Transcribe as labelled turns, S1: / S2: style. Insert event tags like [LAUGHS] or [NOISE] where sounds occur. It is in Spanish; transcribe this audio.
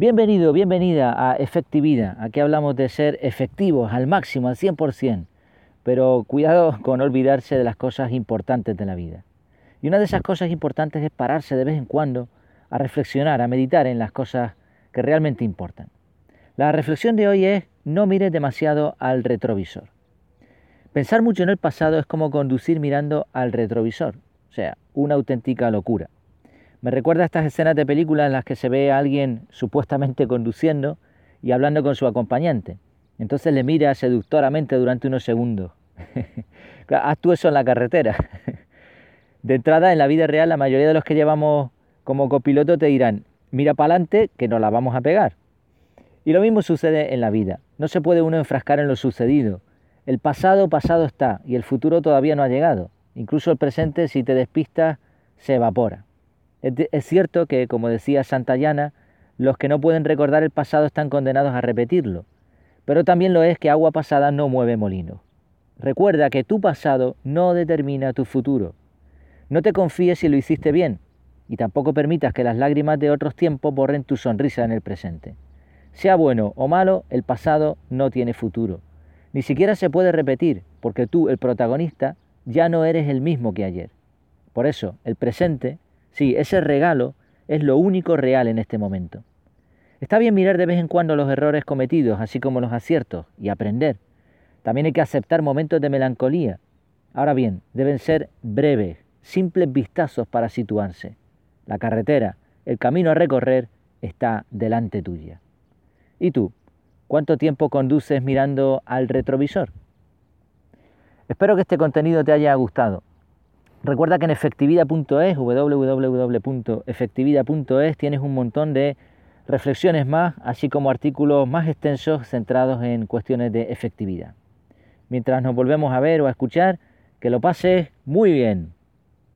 S1: Bienvenido, bienvenida a Efectividad. Aquí hablamos de ser efectivos al máximo, al 100%, pero cuidado con olvidarse de las cosas importantes de la vida. Y una de esas cosas importantes es pararse de vez en cuando a reflexionar, a meditar en las cosas que realmente importan. La reflexión de hoy es no mires demasiado al retrovisor. Pensar mucho en el pasado es como conducir mirando al retrovisor, o sea, una auténtica locura. Me recuerda a estas escenas de películas en las que se ve a alguien supuestamente conduciendo y hablando con su acompañante. Entonces le mira seductoramente durante unos segundos. [LAUGHS] Haz tú eso en la carretera. [LAUGHS] De entrada, en la vida real, la mayoría de los que llevamos como copiloto te dirán, mira para adelante que nos la vamos a pegar. Y lo mismo sucede en la vida. No se puede uno enfrascar en lo sucedido. El pasado pasado está y el futuro todavía no ha llegado. Incluso el presente, si te despistas, se evapora. Es, cierto que, como decía Santayana, los que no pueden recordar el pasado están condenados a repetirlo. Pero también lo es que agua pasada no mueve molino. Recuerda que tu pasado no determina tu futuro. No te confíes si lo hiciste bien, y tampoco permitas que las lágrimas de otros tiempos borren tu sonrisa en el presente. Sea bueno o malo, el pasado no tiene futuro. Ni siquiera se puede repetir, porque tú, el protagonista, ya no eres el mismo que ayer. Por eso, el presente, sí, ese regalo, es lo único real en este momento. Está bien mirar de vez en cuando los errores cometidos, así como los aciertos, y aprender. También hay que aceptar momentos de melancolía. Ahora bien, deben ser breves, simples vistazos para situarse. La carretera, el camino a recorrer, está delante tuya. ¿Y tú? ¿Cuánto tiempo conduces mirando al retrovisor? Espero que este contenido te haya gustado. Recuerda que en efectividad.es, www.efectividad.es, tienes un montón de reflexiones más, así como artículos más extensos centrados en cuestiones de efectividad. Mientras nos volvemos a ver o a escuchar, que lo pases muy bien.